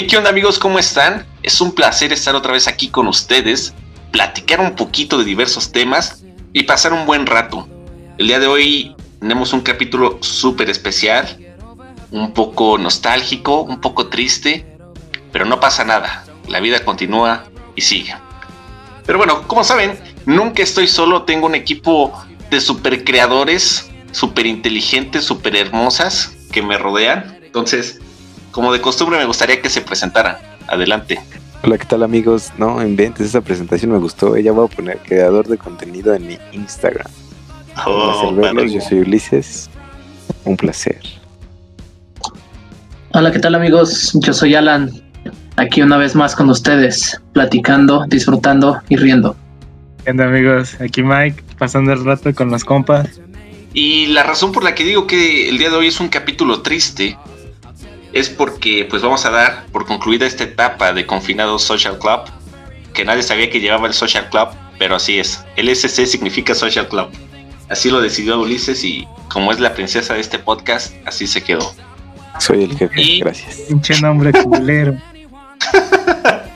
Hey, ¿qué onda amigos? ¿Cómo están? Es un placer estar otra vez aquí con ustedes, platicar un poquito de diversos temas y pasar un buen rato. El día de hoy tenemos un capítulo súper especial, un poco nostálgico, un poco triste, pero no pasa nada. La vida continúa y sigue. Pero bueno, como saben, nunca estoy solo, tengo un equipo de super creadores, super inteligentes, super hermosas que me rodean. Entonces, como de costumbre, me gustaría que se presentaran. Adelante. Hola, ¿qué tal amigos? No inventes, esa presentación me gustó. Ella va a poner creador de contenido en mi Instagram. Oh, Yo soy Ulises. Un placer. Hola, ¿qué tal amigos? Yo soy Alan. Aquí una vez más con ustedes, platicando, disfrutando y riendo. ¿Qué onda amigos? Aquí Mike, pasando el rato con los compas. Y la razón por la que digo que el día de hoy es un capítulo triste es porque pues vamos a dar por concluida esta etapa de confinado Social Club, que nadie sabía que llevaba el Social Club, pero así es. El SC significa Social Club. Así lo decidió Ulises y como es la princesa de este podcast, así se quedó. Soy el jefe, gracias. Pinche nombre culero.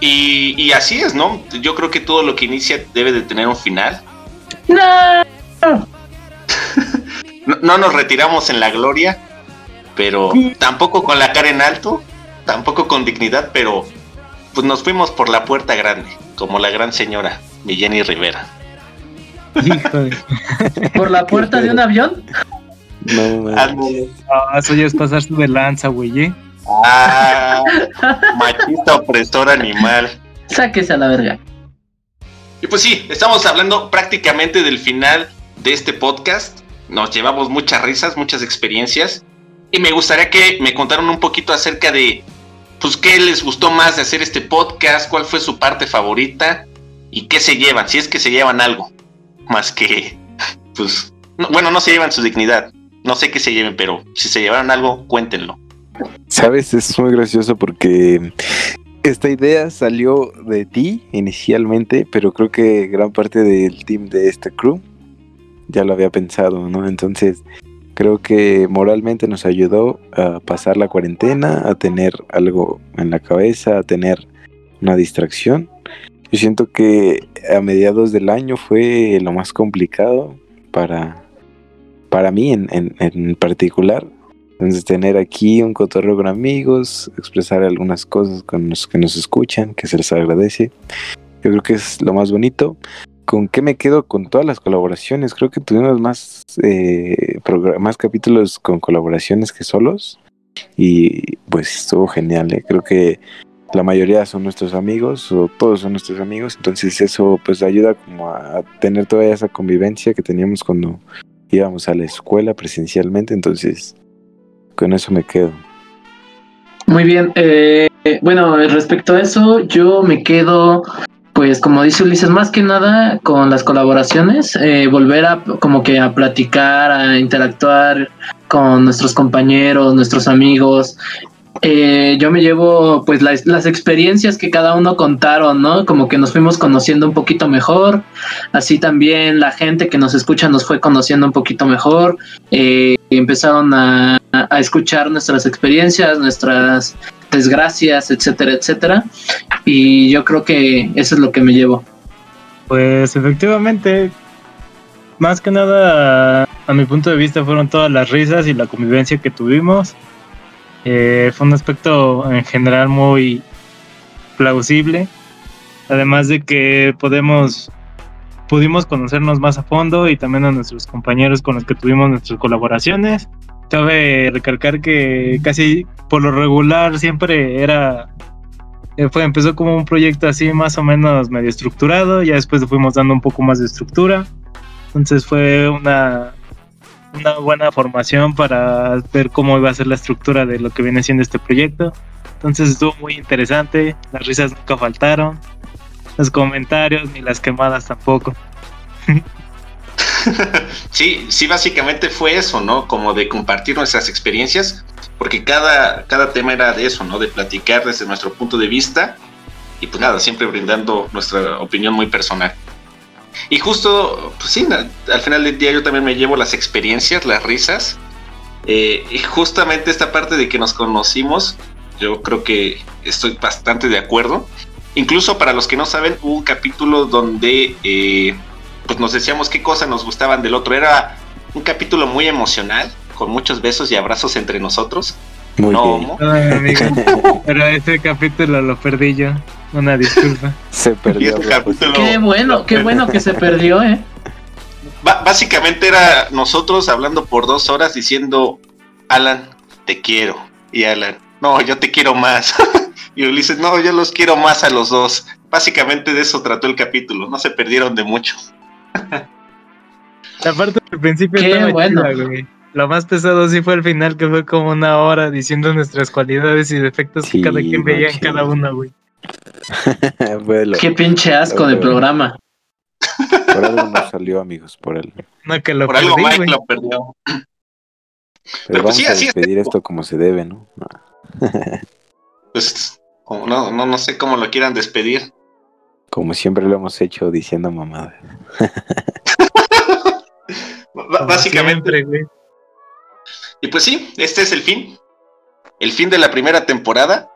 y, y así es, ¿no? Yo creo que todo lo que inicia debe de tener un final. ¡No! No, nos retiramos en la gloria, pero tampoco con la cara en alto, tampoco con dignidad, pero pues nos fuimos por la puerta grande, como la gran señora, mi Jenny Rivera. ¿Por la puerta de un avión? No, Ah, eso ya es pasarse de lanza, güey. ¿eh? Ah, machista opresor animal. Sáquese a la verga. Y pues sí, estamos hablando prácticamente del final de este podcast nos llevamos muchas risas, muchas experiencias. Y me gustaría que me contaran un poquito acerca de, pues, qué les gustó más de hacer este podcast, cuál fue su parte favorita y qué se llevan, si es que se llevan algo. Más que, pues, bueno, no se llevan su dignidad. No sé qué se lleven, pero si se llevaron algo, cuéntenlo. Sabes, es muy gracioso porque esta idea salió de ti inicialmente, pero creo que gran parte del team de este crew ya lo había pensado, ¿no? Entonces, creo que moralmente nos ayudó a pasar la cuarentena, a tener algo en la cabeza, a tener una distracción. Yo siento que a mediados del año fue lo más complicado para, para mí en, en, particular. Entonces tener aquí un cotorreo con amigos, expresar algunas cosas con los que nos escuchan, que se les agradece. Yo creo que es lo más bonito. ¿Con qué me quedo con todas las colaboraciones? Creo que tuvimos más, eh, más capítulos con colaboraciones que solos. Y pues estuvo genial. ¿eh? Creo que la mayoría son nuestros amigos o todos son nuestros amigos. Entonces eso pues ayuda como a tener toda esa convivencia que teníamos cuando íbamos a la escuela presencialmente. Entonces con eso me quedo. Muy bien. Eh, bueno, respecto a eso, yo me quedo pues como dice Ulises, más que nada con las colaboraciones, eh, volver a como que a platicar, a interactuar con nuestros compañeros, nuestros amigos. Eh, yo me llevo pues las, las, experiencias que cada uno contaron, ¿no? Como que nos fuimos conociendo un poquito mejor, así también la gente que nos escucha nos fue conociendo un poquito mejor, eh, empezaron a, a escuchar nuestras experiencias, nuestras desgracias, etcétera, etcétera. Y yo creo que eso es lo que me llevo. Pues efectivamente, más que nada, a mi punto de vista, fueron todas las risas y la convivencia que tuvimos. Eh, fue un aspecto en general muy plausible. Además de que podemos pudimos conocernos más a fondo y también a nuestros compañeros con los que tuvimos nuestras colaboraciones. Cabe recalcar que casi por lo regular siempre era eh, fue, empezó como un proyecto así más o menos medio estructurado, ya después le fuimos dando un poco más de estructura. Entonces fue una, una buena formación para ver cómo iba a ser la estructura de lo que viene siendo este proyecto. Entonces estuvo muy interesante, las risas nunca faltaron, los comentarios ni las quemadas tampoco. sí, sí, básicamente fue eso, ¿no? Como de compartir nuestras experiencias, porque cada, cada tema era de eso, ¿no? De platicar desde nuestro punto de vista y pues nada, siempre brindando nuestra opinión muy personal. Y justo, pues sí, al final del día yo también me llevo las experiencias, las risas Eh, y justamente esta parte de que nos conocimos, yo creo que estoy bastante de acuerdo. Incluso para los que no saben, hubo un capítulo donde eh, pues nos decíamos qué cosas nos gustaban del otro. Era un capítulo muy emocional, con muchos besos y abrazos entre nosotros. Muy no, bien. homo. Ay, amigo. Pero ese capítulo lo perdí yo. Una disculpa. Se perdió. este capítulo, Qué bueno, qué bueno que se perdió, ¿eh? Básicamente era nosotros hablando por dos horas diciendo, Alan, te quiero. Y Alan, no, yo te quiero más. y Ulises, no, yo los quiero más a los dos. Básicamente de eso trató el capítulo, no se perdieron de mucho. La parte del principio Qué estaba bueno. chida, güey. Lo más pesado sí fue el final, que fue como una hora diciendo nuestras cualidades y defectos Sí, que cada quien veía en cada una, güey. Qué pinche asco de programa. por algo nos salió, amigos, por algo. No, que lo por algo perdí, Mike güey. lo perdió. Pero, Pero pues vamos sí, a así es despedir esto. como se debe, ¿no? Pues no, no, no sé cómo lo quieran despedir. Como siempre lo hemos hecho diciendo mamada. Ba- Como básicamente. siempre, güey. Y pues sí, este es el fin. El fin de la primera temporada.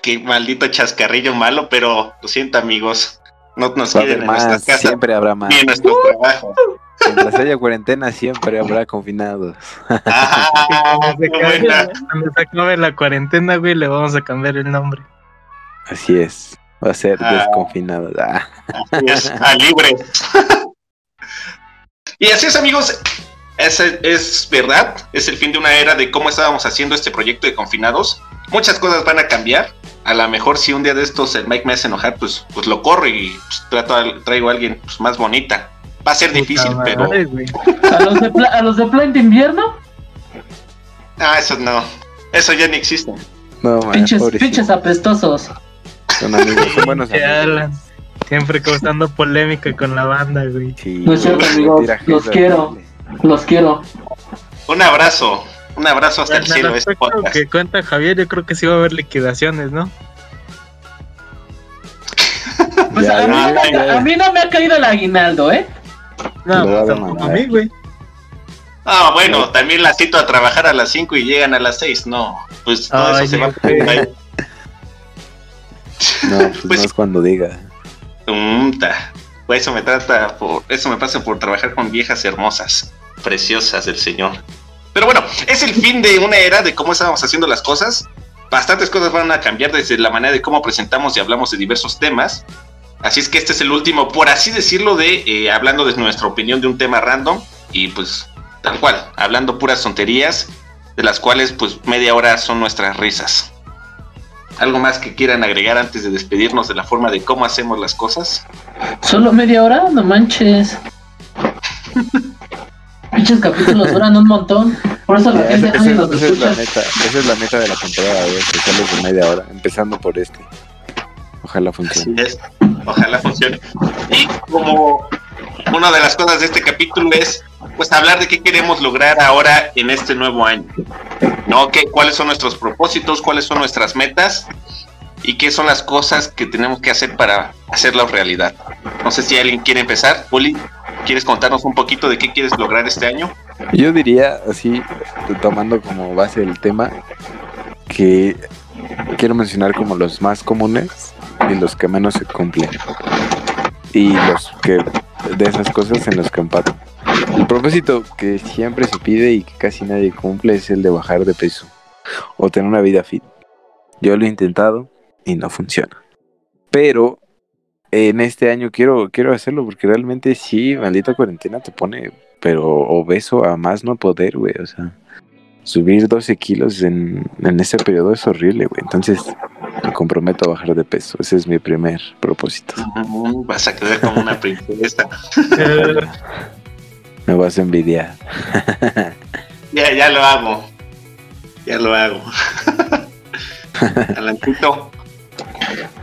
Qué maldito chascarrillo malo, pero lo siento amigos. No nos Va a quieren haber en nuestras más, siempre habrá más. ni en nuestros trabajos. Mientras haya cuarentena, siempre habrá confinados. Cuando qué se acabe- buena. Cuando se acabe la cuarentena, güey, le vamos a cambiar el nombre. Así es. Va a ser Ah. desconfinado. Ah. Así es, a libre. y así es, amigos. Es, es verdad, es el fin de una era de cómo estábamos haciendo este proyecto de confinados. Muchas cosas van a cambiar. A lo mejor si un día de estos el Mike me hace enojar, pues, pues lo corro y pues, trato a- traigo a alguien pues, más bonita. Va a ser difícil, Puta pero... madre. ¿A los de, pla- a los de Plan de Invierno? Ah, eso no. Eso ya ni existe. No, man, Pinches, pinches apestosos. Son amigos, son buenos amigos. Alan. Siempre causando polémica con la banda, güey. Sí, No es cierto, amigos, los quiero. Los quiero. Un abrazo. Un abrazo hasta el Bueno, cielo. al Este podcast. que cuenta Javier, yo creo que sí va a haber liquidaciones, ¿no? Pues Ya, a, mí ya, no, ya. a mí no me ha caído el aguinaldo, ¿eh? No, a pues a demandar. mí, güey. Ah, bueno, también la cito a trabajar a las 5 y llegan a las 6. No, pues todo Ay, eso se va a. No, pues, Pues no es cuando diga. Ta. Pues eso me trata por, eso me pasa por trabajar con viejas hermosas, preciosas del Señor. Pero bueno, es el fin de una era de cómo estábamos haciendo las cosas. Bastantes cosas van a cambiar desde la manera de cómo presentamos y hablamos de diversos temas. Así es que este es el último, por así decirlo, de eh, hablando de nuestra opinión de un tema random y pues tal cual, hablando puras tonterías, de las cuales pues media hora son nuestras risas. ¿Algo más que quieran agregar antes de despedirnos de la forma de cómo hacemos las cosas? ¿Solo media hora? No manches. Pinches capítulos duran un montón. Por eso la gente esa, nadie esa- los esa es la meta, esa es la meta de la temporada, güey, especiales de media hora, empezando por este. Ojalá funcione. Así es. Ojalá funcione. Y como una de las cosas de este capítulo es pues hablar de qué queremos lograr ahora en este nuevo año. ¿No? ¿Qué, ¿Cuáles son nuestros propósitos? ¿Cuáles son nuestras metas? ¿Y qué son las cosas que tenemos que hacer para hacerlas realidad? No sé si alguien quiere empezar. Uli, ¿quieres contarnos un poquito de qué quieres lograr este año? Yo diría, así, tomando como base el tema, que quiero mencionar como los más comunes y los que menos se cumplen. Y los que, de esas cosas en los que empato. El propósito que siempre se pide y que casi nadie cumple es el de bajar de peso o tener una vida fit. Yo lo he intentado y no funciona. Pero en este año quiero, quiero hacerlo porque realmente sí, maldita cuarentena te pone pero obeso a más no poder, güey. O sea, subir 12 kilos en, en ese periodo es horrible, güey. Entonces, me comprometo a bajar de peso. Ese es mi primer propósito. Vas a quedar como una princesa. Me vas a envidiar. Ya, ya lo hago. Ya lo hago. Alancito.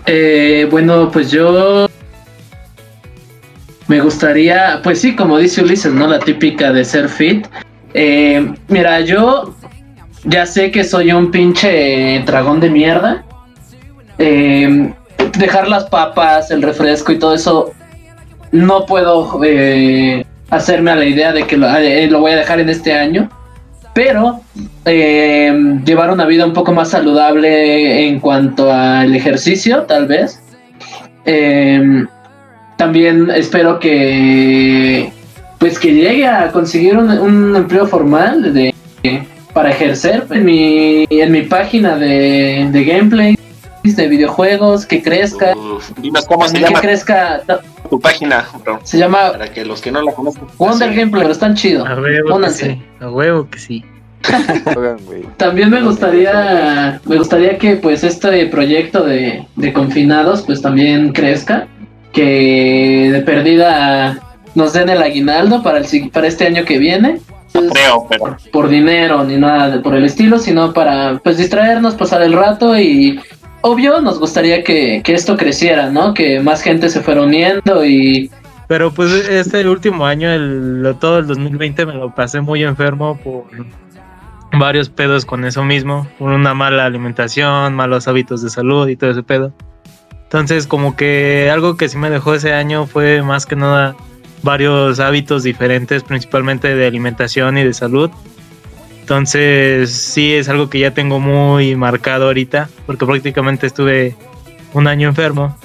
Eh, bueno, pues yo me gustaría, pues sí, como dice Ulises, ¿no? La típica de ser fit. Eh, mira, yo ya sé que soy un pinche dragón de mierda. Eh, dejar las papas, el refresco y todo eso, no puedo eh, hacerme a la idea de que lo, eh, lo voy a dejar en este año. pero eh, llevar una vida un poco más saludable en cuanto al ejercicio, tal vez. Eh, también espero que pues que llegue a conseguir un, empleo formal de, para ejercer en mi, en mi página de, de gameplay de videojuegos, que crezca. cómo se llama. Que crezca. Tu página, bro. Se llama. Para que los que no la conozcan. Wonder Gameplay, pero están chidos. A huevo que sí. A huevo que sí. también me gustaría me gustaría que pues este proyecto de, de confinados pues también crezca que de perdida nos den el aguinaldo para el para este año que viene creo, pero... por, dinero ni nada por el estilo sino para pues distraernos pasar el rato y obvio nos gustaría que, esto creciera, ¿no? Que más gente se fuera uniendo y... Pero pues este último año, el, todo el 2020 me lo pasé muy enfermo por varios pedos con eso mismo, por una mala alimentación, malos hábitos de salud y todo ese pedo. Entonces como que algo que sí me dejó ese año fue más que nada varios hábitos diferentes, principalmente de alimentación y de salud. Entonces sí es algo que ya tengo muy marcado ahorita, porque prácticamente estuve un año enfermo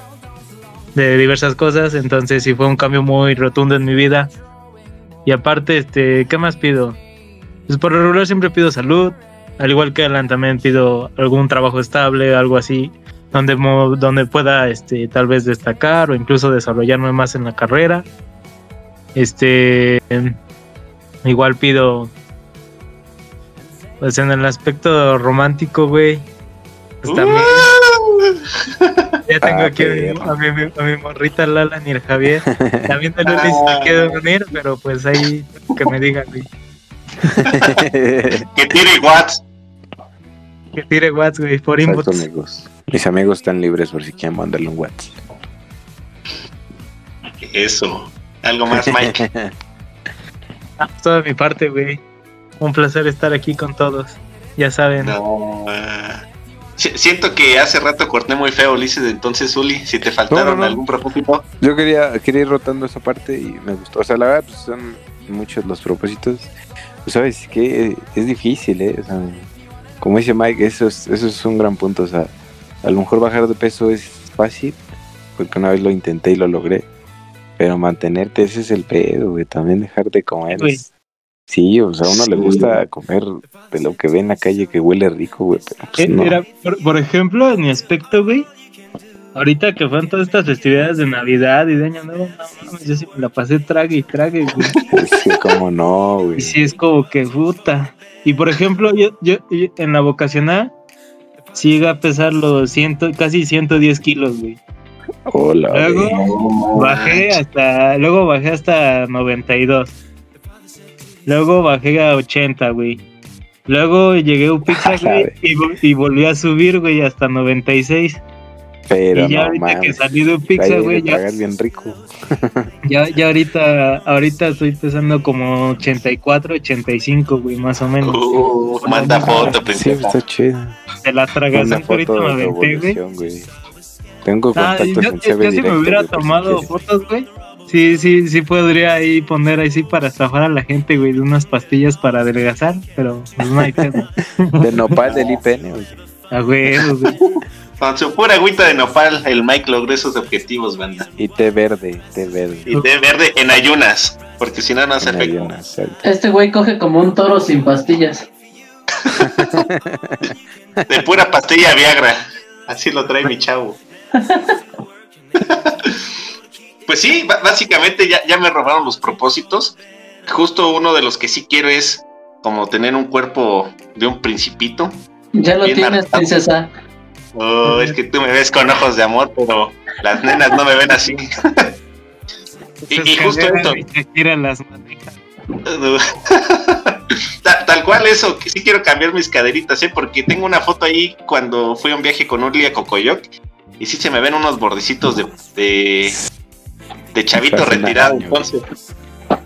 de diversas cosas, entonces sí fue un cambio muy rotundo en mi vida. Y aparte, este, ¿qué más pido? Pues por lo regular siempre pido salud, al igual que Alan también pido algún trabajo estable, algo así, donde, donde pueda este, tal vez destacar o incluso desarrollarme más en la carrera. Este, igual pido pues en el aspecto romántico, güey. Pues también. ya tengo ah, aquí a mi, a, mi, morrita Lala ni el Javier. También de Lulis me quiero unir, pero pues ahí que me digan, güey. que tire Watts. Que tire Watts, güey, por inbox. amigos. Mis amigos están libres por si quieren mandarle un Watts. Eso. ¿Algo más, Mike? ah, toda mi parte, güey. Un placer estar aquí con todos. Ya saben. No, eh, siento que hace rato corté muy feo, Ulises. Entonces, Uli, si te faltaron algún propósito. Yo quería, quería ir rotando esa parte y me gustó. O sea, la verdad, pues, son muchos los propósitos. Pues, sabes que es difícil, ¿eh? como dice Mike, eso es, eso es un gran punto. O sea, a lo mejor bajar de peso es fácil, porque una vez lo intenté y lo logré. Pero mantenerte, ese es el pedo, güey. También dejar de comer. Sí, o sea, a uno le gusta comer de lo que ve en la calle que huele rico, güey. Pues eh, por, ejemplo, en mi aspecto, güey, ahorita que fueron todas estas festividades de Navidad y de Año Nuevo, no mames, yo sí me la pasé trague y trague, güey. Sí, como no, güey. Y sí, es como que puta. Y por ejemplo, yo, yo, en la vocacional, sí llega a pesar los ciento, casi 110 kilos, güey. Hola. Luego bajé hasta, luego bajé hasta 92. Luego bajé a 80, güey. Luego llegué a un pizza, güey, y, volví a subir, güey, hasta 96. Pero y ya ahorita que salí de un pizza, güey, ya. bien rico. ya, ya ahorita, ahorita estoy pesando como 84, 85, güey, más o menos. Uh, manda foto, pues. Sí, está chido. De la tragación ahorita me aventé, güey. Tengo ah, contactos ah, yo, yo, si me hubiera tomado fotos, güey Sí, sí, sí podría ahí poner ahí sí para estafar a la gente, güey, de unas pastillas para adelgazar, pero pues no hay pedo. De nopal del IPN, güey. A güey. Con su pura agüita de nopal, el Mike logró esos objetivos, banda. Y té verde, té verde. Y té verde en ayunas, porque si no, no hace efecto. este güey coge como un toro sin pastillas. de pura pastilla Viagra. Así lo trae mi chavo. Pues sí, básicamente ya, ya me robaron los propósitos. Justo uno de los que sí quiero es como tener un cuerpo de un principito. Ya lo tienes, princesa. Oh, es que tú me ves con ojos de amor, pero las nenas no me ven así. y, justo esto. las tal, cual eso, que sí quiero cambiar mis caderitas, ¿eh? porque tengo una foto ahí cuando fui a un viaje con Urli a Cocoyoc y sí se me ven unos bordecitos de, de chavito retirado. Entonces,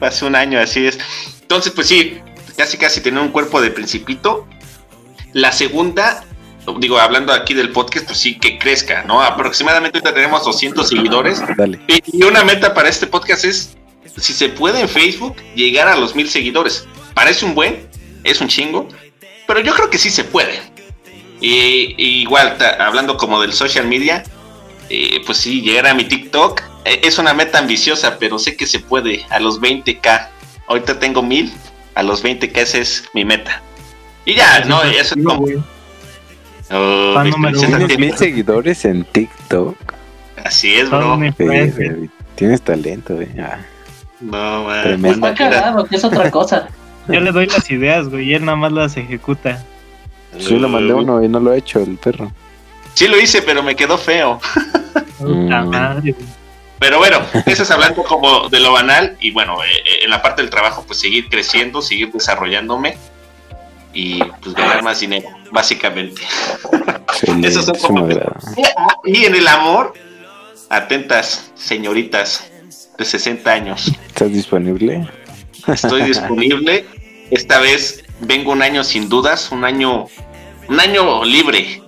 hace un año, así es. Entonces, pues sí, casi casi tener un cuerpo de principito. La segunda, digo, hablando aquí del podcast, pues sí, que crezca, ¿no? Aproximadamente ahorita tenemos 200 seguidores. Y, una meta para este podcast es, si se puede en Facebook, llegar a los mil seguidores. Parece un buen, es un chingo, pero yo creo que sí se puede. Y, igual, hablando como del social media, eh, pues sí, llegar a mi TikTok es una meta ambiciosa, pero sé que se puede a los 20k. Ahorita tengo 1000, a los 20k esa es mi meta. Y ya, no, eso es como... Oh, ¿Tienes mil seguidores en TikTok? Así es, bro. tienes talento, eh. No, man. Tremendo. Está cagado, que es otra cosa. Yo le doy las ideas, güey, y él nada más las ejecuta. Sí, lo mandé uno y no lo ha hecho el perro. Sí lo hice, pero me quedó feo. Mm. Pero bueno, eso es hablando como de lo banal y bueno, eh, eh, en la parte del trabajo pues seguir creciendo, seguir desarrollándome y pues ganar más dinero, básicamente. Eso son como... Y en el amor, atentas, señoritas de 60 años. ¿Estás disponible? Estoy disponible. Esta vez vengo un año sin dudas, un año, un año libre,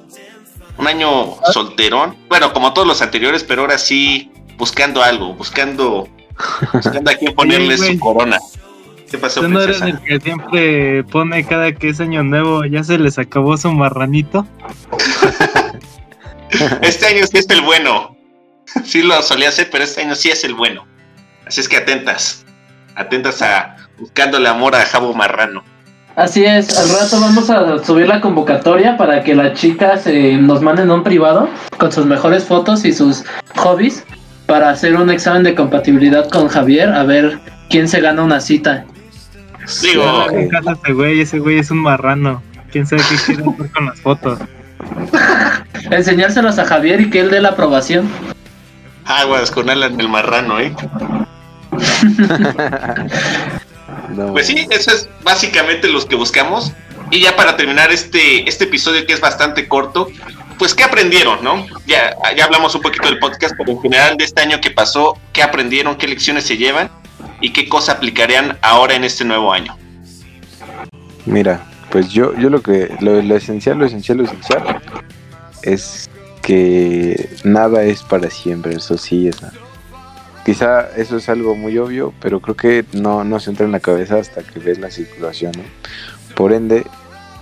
un año solterón. Bueno, como todos los anteriores, pero ahora sí buscando algo, buscando, buscando a quién ponerle su corona. ¿Qué pasó, ¿Tú no eres el que siempre pone cada que es año nuevo, ya se les acabó su marranito? este año sí es el bueno. Sí lo solía hacer, pero este año sí es el bueno. Así es que atentas. Atentas a buscando el amor a Jabo Marrano. Así es, al rato vamos a subir la convocatoria para que las chicas eh, nos manden un privado con sus mejores fotos y sus hobbies para hacer un examen de compatibilidad con Javier, a ver quién se gana una cita. Digo, ese güey, ese güey es un marrano. ¿Quién sabe qué quiere hacer con las fotos? Enseñárselos a Javier y que él dé la aprobación. Aguas con él en el marrano, ¿eh? Pues sí, eso es básicamente lo que buscamos. Y ya para terminar este, este episodio que es bastante corto, pues ¿qué aprendieron, no? Ya, ya hablamos un poquito del podcast, pero en general de este año que pasó, ¿qué aprendieron? ¿Qué lecciones se llevan? ¿Y qué cosa aplicarían ahora en este nuevo año? Mira, pues yo, yo lo que, lo, esencial, lo esencial, lo esencial es que nada es para siempre, eso sí es Quizá eso es algo muy obvio, pero creo que no, no se entra en la cabeza hasta que ves la situación. Por ende,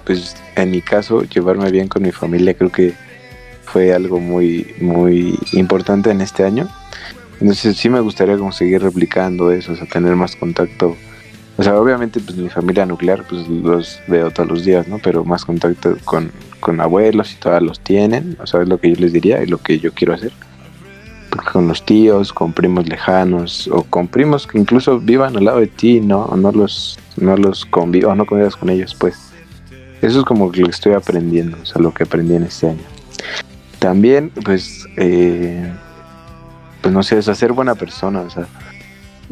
pues en mi caso, llevarme bien con mi familia creo que fue algo muy, muy importante en este año. Entonces sí me gustaría como seguir replicando eso, o sea, tener más contacto. O sea, obviamente pues mi familia nuclear pues los veo todos los días, ¿no? Pero más contacto con, con abuelos y todas los tienen, o sea, es lo que yo les diría y lo que yo quiero hacer con los tíos, con primos lejanos o con primos que incluso vivan al lado de ti, no, no los, no los convivas, no convivas con ellos, pues. Eso es como lo que estoy aprendiendo, o sea, lo que aprendí en este año. También, pues, eh, pues no sé, es ser buena persona, o sea,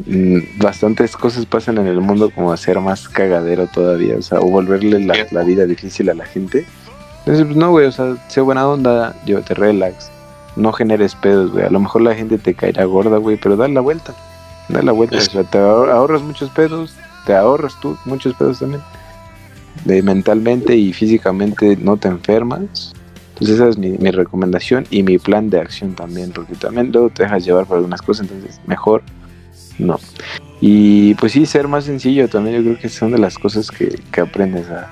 mm, bastantes cosas pasan en el mundo como hacer más cagadero todavía, o sea, o volverle la, la vida difícil a la gente. Entonces, pues no, güey, o sea, sé buena onda, te relax, no generes pedos, güey. A lo mejor la gente te caerá gorda, güey, pero dale la vuelta. Dale la vuelta. O sea, te ahorras muchos pedos, te ahorras tú muchos pedos también. De mentalmente y físicamente no te enfermas. Entonces esa es mi, recomendación y mi plan de acción también, porque también luego te dejas llevar por algunas cosas, entonces mejor no. Y pues sí, ser más sencillo también yo creo que son de las cosas que, que aprendes a...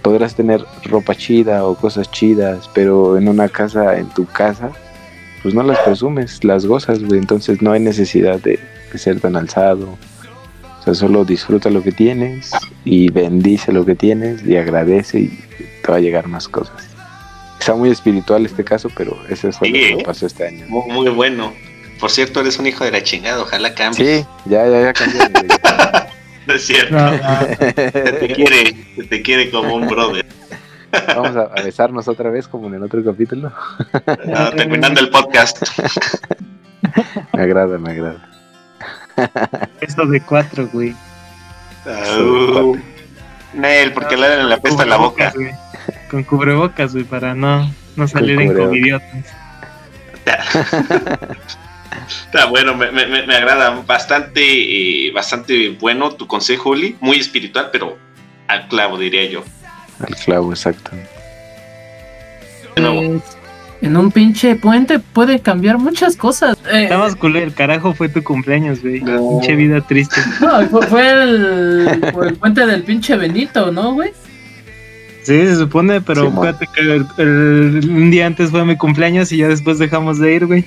Podrás tener ropa chida o cosas chidas, pero en una casa, en tu casa, pues no las presumes, las gozas. Entonces no hay necesidad de, ser tan alzado. O sea, solo disfruta lo que tienes y bendice lo que tienes y agradece y te va a llegar más cosas. Está muy espiritual este caso, pero eso es lo que pasó este año. Muy, bueno. Por cierto, eres un hijo de la chingada, ojalá cambies. Sí, ya, ya, ya cambié. no es cierto. te quiere, te quiere como un brother. Vamos a, besarnos otra vez como en el otro capítulo. terminando el podcast. me agrada, me agrada. Esto de cuatro, güey. Uh, Nel, porque le dan la pesta en la boca. Con cubrebocas, güey, para no, no salir en como idiotas. Está bueno, me, me, me, agrada bastante, bastante bueno tu consejo, Uli. Muy espiritual, pero al clavo, diría yo. Al clavo, exacto. Pues, en un pinche puente puede cambiar muchas cosas. Eh, Está más el carajo fue tu cumpleaños, güey. No. Pinche vida triste. no, fue, fue el, fue el puente del pinche Benito, ¿no, güey? Sí, se supone, pero fíjate que el- el- un día antes fue mi cumpleaños y ya después dejamos de ir, güey.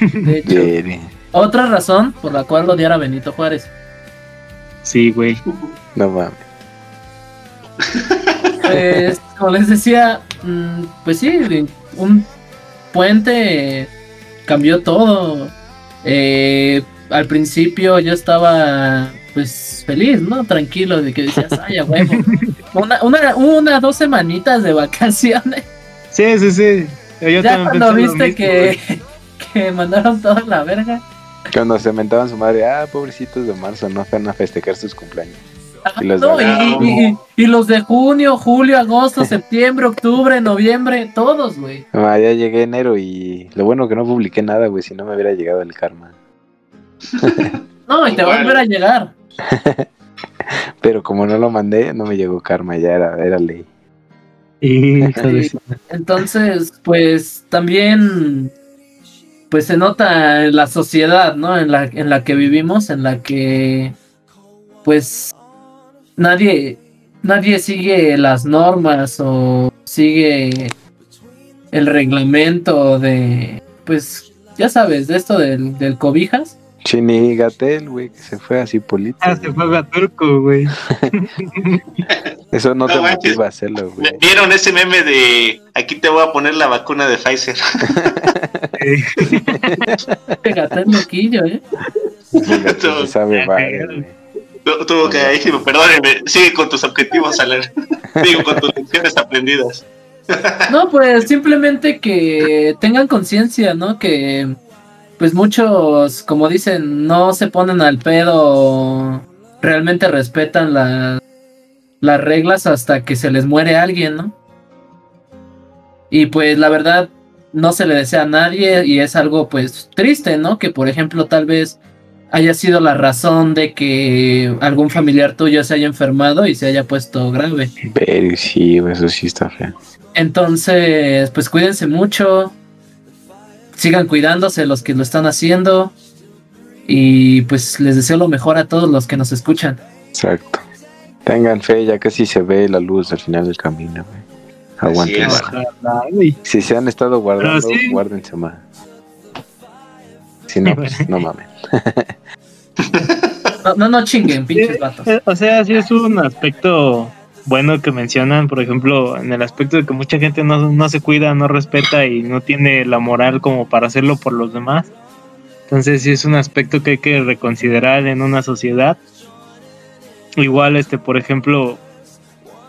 De hecho, otra razón por la cual odiar a Benito Juárez. Sí, güey. No mames. Pues, como les decía, mm, pues sí, un puente cambió todo. Eh, al principio yo estaba pues feliz, ¿no? Tranquilo de que decías, ay, a huevo. Una, una, una, dos semanitas de vacaciones. Sí, sí, sí. Yo ya también cuando viste mismo, que, que mandaron toda la verga. Cuando se mentaban su madre, ah, pobrecitos de marzo, no van a festejar sus cumpleaños. Ah, Y los no, de- y, y- y- y los de junio, julio, agosto, septiembre, octubre, noviembre, todos, güey. Ah, ya llegué enero y lo bueno que no publiqué nada, güey, si no me hubiera llegado el karma. No, y te va a volver a llegar. Pero como no lo mandé, no me llegó karma, ya era, era ley. Su- Entonces, pues también pues se nota en la sociedad, ¿no? En la, en la que vivimos, en la que pues nadie nadie sigue las normas o sigue el reglamento de pues ya sabes, de esto del, del cobijas. Chini Gatel, güey, que se fue así polito. Ah, se fue a turco, güey. Eso no te No manches. motiva a hacerlo, güey. ¿Vieron ese meme de aquí te voy a poner la vacuna de Pfizer? El loquillo, ¿eh? Gatel se sabe Ah, vale, claro. güey. Tu- Tuvo que ahí, perdónenme, sigue con tus objetivos, Alan. Digo, con tus lecciones aprendidas. No, pues simplemente que tengan conciencia, ¿no? Que pues muchos, como dicen, no se ponen al pedo, realmente respetan la- las reglas hasta que se les muere alguien, ¿no? Y pues la verdad no se le desea a nadie y es algo pues triste, ¿no? Que por ejemplo tal vez haya sido la razón de que algún familiar tuyo se haya enfermado y se haya puesto grave. Pero sí, eso sí está feo. Entonces, pues cuídense mucho. Sigan cuidándose los que lo están haciendo. Y pues les deseo lo mejor a todos los que nos escuchan. Exacto. Tengan fe, ya casi se ve la luz al final del camino. Aguanten. Si se han estado guardando, sí. guárdense más. Si no, pues no mames. No, no, no chinguen, pinches vatos. Eh, O sea, sí es un aspecto bueno que mencionan, por ejemplo, en el aspecto de que mucha gente no, no se cuida, no respeta y no tiene la moral como para hacerlo por los demás. Entonces sí es un aspecto que hay que reconsiderar en una sociedad. Igual, este, por ejemplo,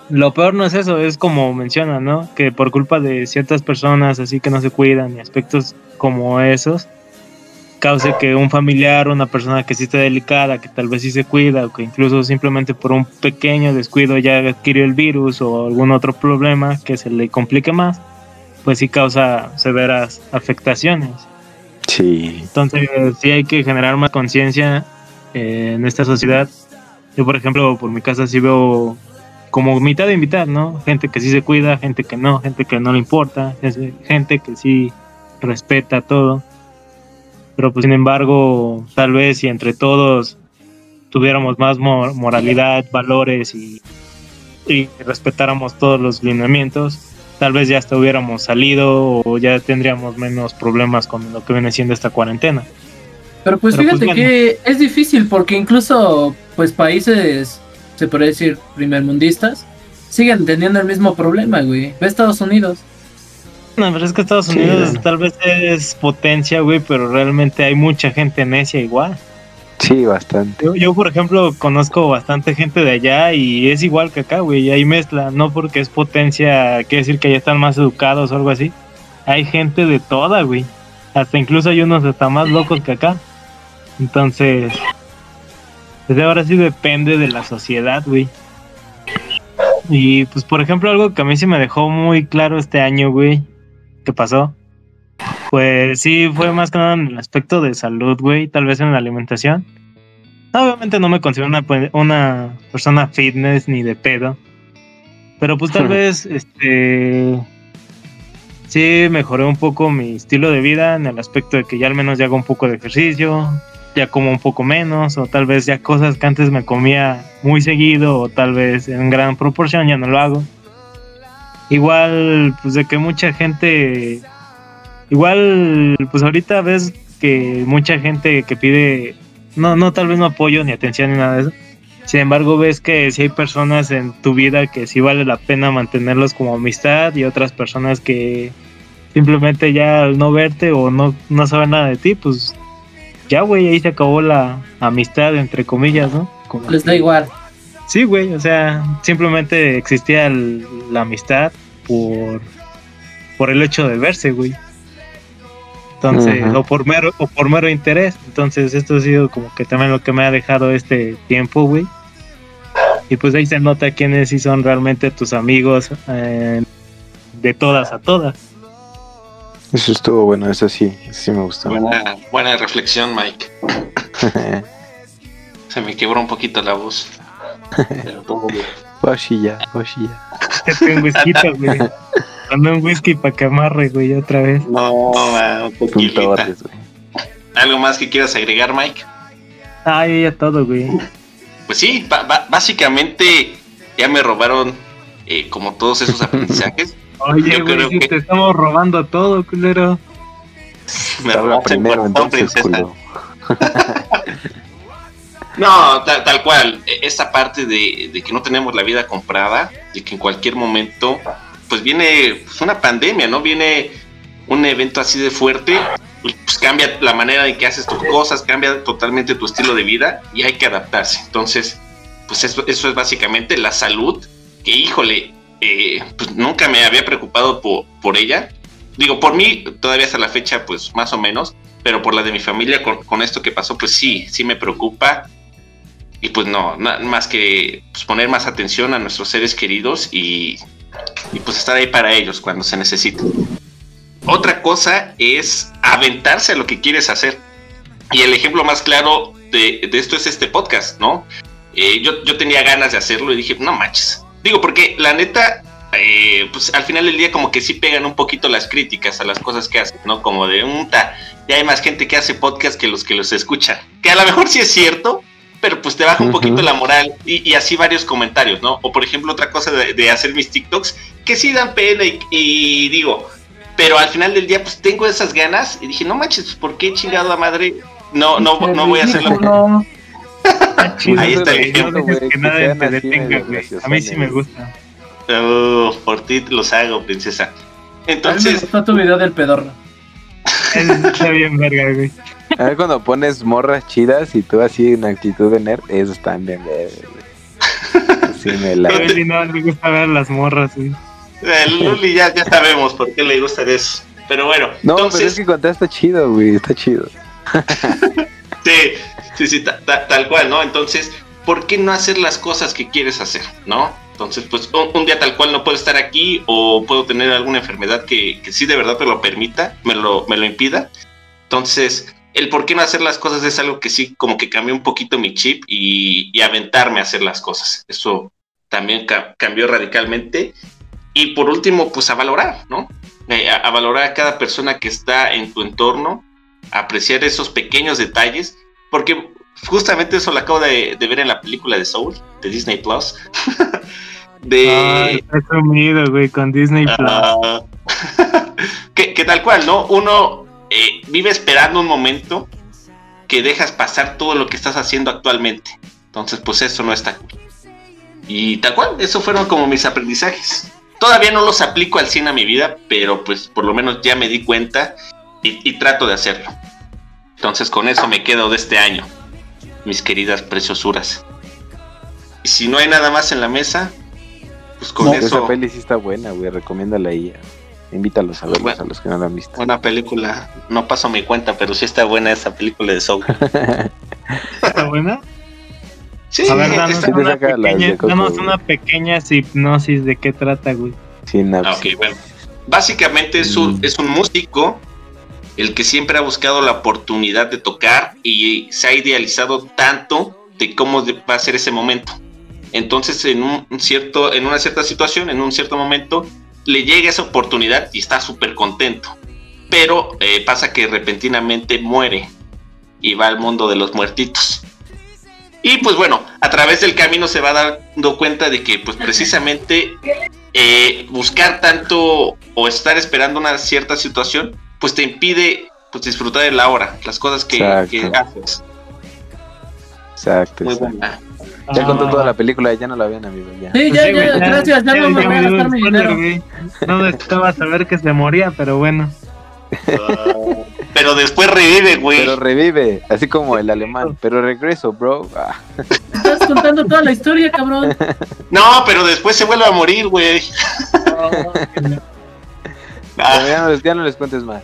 lo peor no es eso, es como mencionan, ¿no? Que por culpa de ciertas personas así que no se cuidan y aspectos como esos, cause que un familiar, una persona que sí está delicada, que tal vez sí se cuida, o que incluso simplemente por un pequeño descuido ya adquirió el virus o algún otro problema que se le complique más, pues sí causa severas afectaciones. Sí, Entonces sí hay que generar más conciencia eh, en esta sociedad. Yo, por ejemplo, por mi casa sí veo como mitad de mitad, ¿no? Gente que sí se cuida, gente que no, gente que no le importa, gente que sí respeta todo. Pero pues sin embargo, tal vez si entre todos tuviéramos más mo- moralidad, valores y, y respetáramos todos los lineamientos, tal vez ya hasta hubiéramos salido o ya tendríamos menos problemas con lo que viene siendo esta cuarentena. Pero pues Pero, pues, fíjate bueno. que es difícil porque incluso pues países, se podría decir, primermundistas, siguen teniendo el mismo problema, güey. Ve Estados Unidos. No, pero es que Estados Unidos tal vez es potencia, güey, pero realmente hay mucha gente necia igual. sí, bastante. Yo, yo, por ejemplo, conozco bastante gente de allá y es igual que acá, güey. y Hay mezcla, no porque es potencia, quiere decir que allá están más educados o algo así. Hay gente de toda, güey. Hasta incluso hay unos hasta más locos que acá. Entonces, desde ahora sí depende de la sociedad, güey. Y pues, por ejemplo, algo que a mí sí me dejó muy claro este año, güey, que pasó. Pues sí, fue más que nada en el aspecto de salud, güey, tal vez en la alimentación. Obviamente no me considero una, una persona fitness ni de pedo. Pero pues tal vez, este... sí mejoré un poco mi estilo de vida en el aspecto de que ya al menos ya hago un poco de ejercicio, ya como un poco menos, o tal vez ya cosas que antes me comía muy seguido, o tal vez en gran proporción ya no lo hago. Igual, pues de que mucha gente, igual, pues ahorita ves que mucha gente que pide, no, no, tal vez no apoyo ni atención ni nada de eso. Sin embargo, ves que si hay personas en tu vida que sí vale la pena mantenerlos como amistad y otras personas que simplemente ya al no verte o no, no saben nada de ti, pues ya, güey, ahí se acabó la amistad, entre comillas, ¿no? Como Les da igual. Sí, güey, o sea, simplemente existía el- la amistad por, por el hecho de verse, güey. Entonces, o por mero, o por mero interés. Entonces, esto ha sido como que también lo que me ha dejado este tiempo, güey. Y pues ahí se nota quiénes sí son realmente tus amigos eh, de todas a todas. Eso estuvo bueno, eso sí, sí me gustó. Buena, buena reflexión, Mike. Se me quebró un poquito la voz. Bien. Poshilla, poshilla. Échate un whisky, güey. Un whisky para que amarre, güey, otra vez. No, man, güey. ¿Algo más que quieras agregar, Mike? Ay, ya todo, güey. Pues sí, básicamente ya me robaron eh, como todos esos aprendizajes. Oye, Yo güey, creo si que- te estamos robando todo, culero. Me el primero, entonces, princesa. culo. No, ta- tal, cual. E- Esa parte de, de que no tenemos la vida comprada, de que en cualquier momento, pues viene pues, una pandemia, ¿no? Viene un evento así de fuerte, pues cambia la manera en que haces tus cosas, cambia totalmente tu estilo de vida y hay que adaptarse. Entonces, pues eso, eso es básicamente la salud, que híjole, eh, pues nunca me había preocupado por, por ella. Digo, por mí, todavía hasta la fecha, pues más o menos, pero por la de mi familia, con, con esto que pasó, pues sí, sí me preocupa. Y pues no, más que pues, poner más atención a nuestros seres queridos y, y pues estar ahí para ellos cuando se necesite. Otra cosa es aventarse a lo que quieres hacer. Y el ejemplo más claro de, de esto es este podcast, ¿no? Eh, yo, yo tenía ganas de hacerlo y dije, no manches. Digo, porque la neta, eh, pues al final del día como que sí pegan un poquito las críticas a las cosas que hacen, ¿no? Como de un ta, ya hay más gente que hace podcast que los que los escuchan. Que a lo mejor sí es cierto, pero pues te baja un poquito la moral y, y así varios comentarios, ¿no? O por ejemplo otra cosa de, de hacer mis TikToks que sí dan pena y, y digo, pero al final del día pues tengo esas ganas y dije, no manches, pues, ¿por qué chingado a madre? No, no, no voy a hacerlo. Ahí está el ejemplo, que nada te detenga, güey. A mí sí me gusta. Oh, por ti los hago, princesa. A mí me Entonces, gustó tu video del pedorro. Está bien, verga, güey. A ver cuando pones morras chidas y tú así en actitud de nerd, eso están bien. Sí me la... A Eli no le gusta ver las morras, güey. el Luli ya, ya sabemos por qué le gusta eso. Pero bueno, No, pero entonces, es que contar está chido, güey, está chido. sí, sí, sí, ta- ta- tal cual, ¿no? Entonces, ¿por qué no hacer las cosas que quieres hacer, no? Entonces, pues un, un día tal cual no puedo estar aquí o puedo tener alguna enfermedad que, que sí de verdad me lo permita, me lo, me lo impida. Entonces, el por qué no hacer las cosas es algo que sí como que cambió un poquito mi chip y, y aventarme a hacer las cosas. Eso también ca- cambió radicalmente. Y por último, pues a valorar, ¿no? Eh, a, a valorar a cada persona que está en tu entorno, apreciar esos pequeños detalles, porque justamente eso lo acabo de, de ver en la película de Soul, de Disney Plus. de... Ay, está sumido, güey, con Disney Plus. Ah, que, que tal cual, ¿no? Uno eh, vive esperando un momento que dejas pasar todo lo que estás haciendo actualmente. Entonces, pues eso no está cool. Y tal cual, eso fueron como mis aprendizajes. Todavía no los aplico al 100 a mi vida, pero pues por lo menos ya me di cuenta y, y trato de hacerlo. Entonces con eso me quedo de este año, mis queridas preciosuras. Y si no hay nada más en la mesa, pues con No, eso... Esa peli sí está buena, güey, recomiéndala ahí. Invítalos a verlos Bueno. a los que no la han visto. Una película, no paso mi cuenta, pero sí está buena esa película de Soul. ¿Está buena? Sí, A ver, danos, Sí una, pequeña, de Coco, danos güey. una pequeña hipnosis de qué trata, güey. Sin nada. ok, bueno. Básicamente es un, Mm. es un músico el que siempre ha buscado la oportunidad de tocar y se ha idealizado tanto de cómo va a ser ese momento. Entonces, en un cierto, en una cierta situación, en un cierto momento, le llega esa oportunidad y está súper contento. Pero eh, pasa que repentinamente muere y va al mundo de los muertitos. Y pues bueno, a través del camino se va dando cuenta de que pues precisamente eh, buscar tanto o estar esperando una cierta situación, pues te impide pues disfrutar de la hora, las cosas que, que haces. Exacto. Muy buena. Ya contó toda la película, ya no la vean, amigo. Ya. Sí, ya, ya, gracias, ya, no me voy a gastar mi dinero. No necesitaba saber que se moría, pero bueno. pero después revive, güey. Pero revive, así como el alemán. Pero regreso, bro. Ah. Estás contando toda la historia, cabrón. No, pero después se vuelve a morir, güey. Ah. ya, no les, ya no les cuentes más.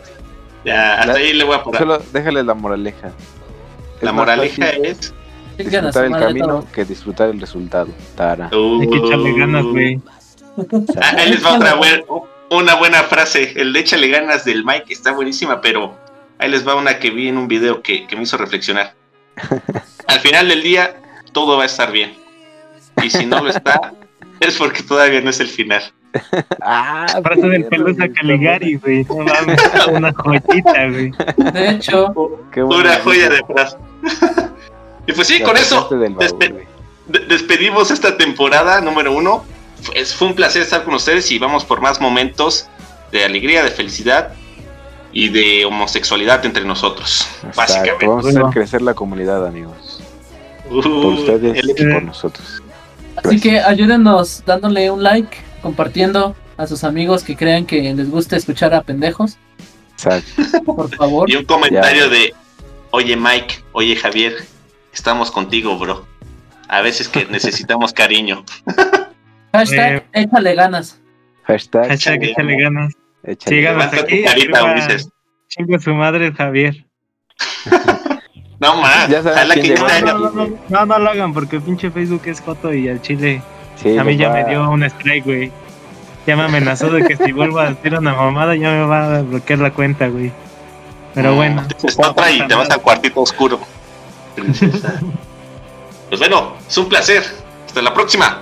Ya, hasta ahí le voy a poner. Solo déjales la moraleja. La moraleja es disfrutar el camino que disfrutar el resultado. Tara. Hay que echarle ganas, güey. Ahí les va otra una buena frase. El de échale ganas del Mike está buenísima, pero ahí les va una que vi en un video que, me hizo reflexionar. Al final del día, todo va a estar bien. Y si no lo está, es porque todavía no es el final. Ah, frase del pelusa Caligari, güey. una joyita, güey. De hecho, una joya de frase. Y pues sí, con eso despedimos esta temporada número uno. fue un placer estar con ustedes y vamos por más momentos de alegría, de felicidad y de homosexualidad entre nosotros. Básicamente. Vamos a hacer crecer la comunidad, amigos. Uh, por ustedes y por nosotros. Así que ayúdenos dándole un like, compartiendo a sus amigos que crean que les gusta escuchar a pendejos. Exacto. Por favor. Y un comentario de, oye Mike, oye Javier, estamos contigo, bro. A veces que necesitamos cariño. Hashtag eh, échale ganas. Hashtag, échale ganas. Síganos aquí. Chingo su madre Javier. no más. no, no, no, lo hagan porque pinche Facebook es foto y al chile. a mí ya me dio un strike, güey. Ya me amenazó de que si vuelvo a decir una mamada ya me va a bloquear la cuenta, güey. Pero mm, bueno. Te y te vas al cuartito oscuro princesa. pues bueno, es un placer. Hasta la próxima.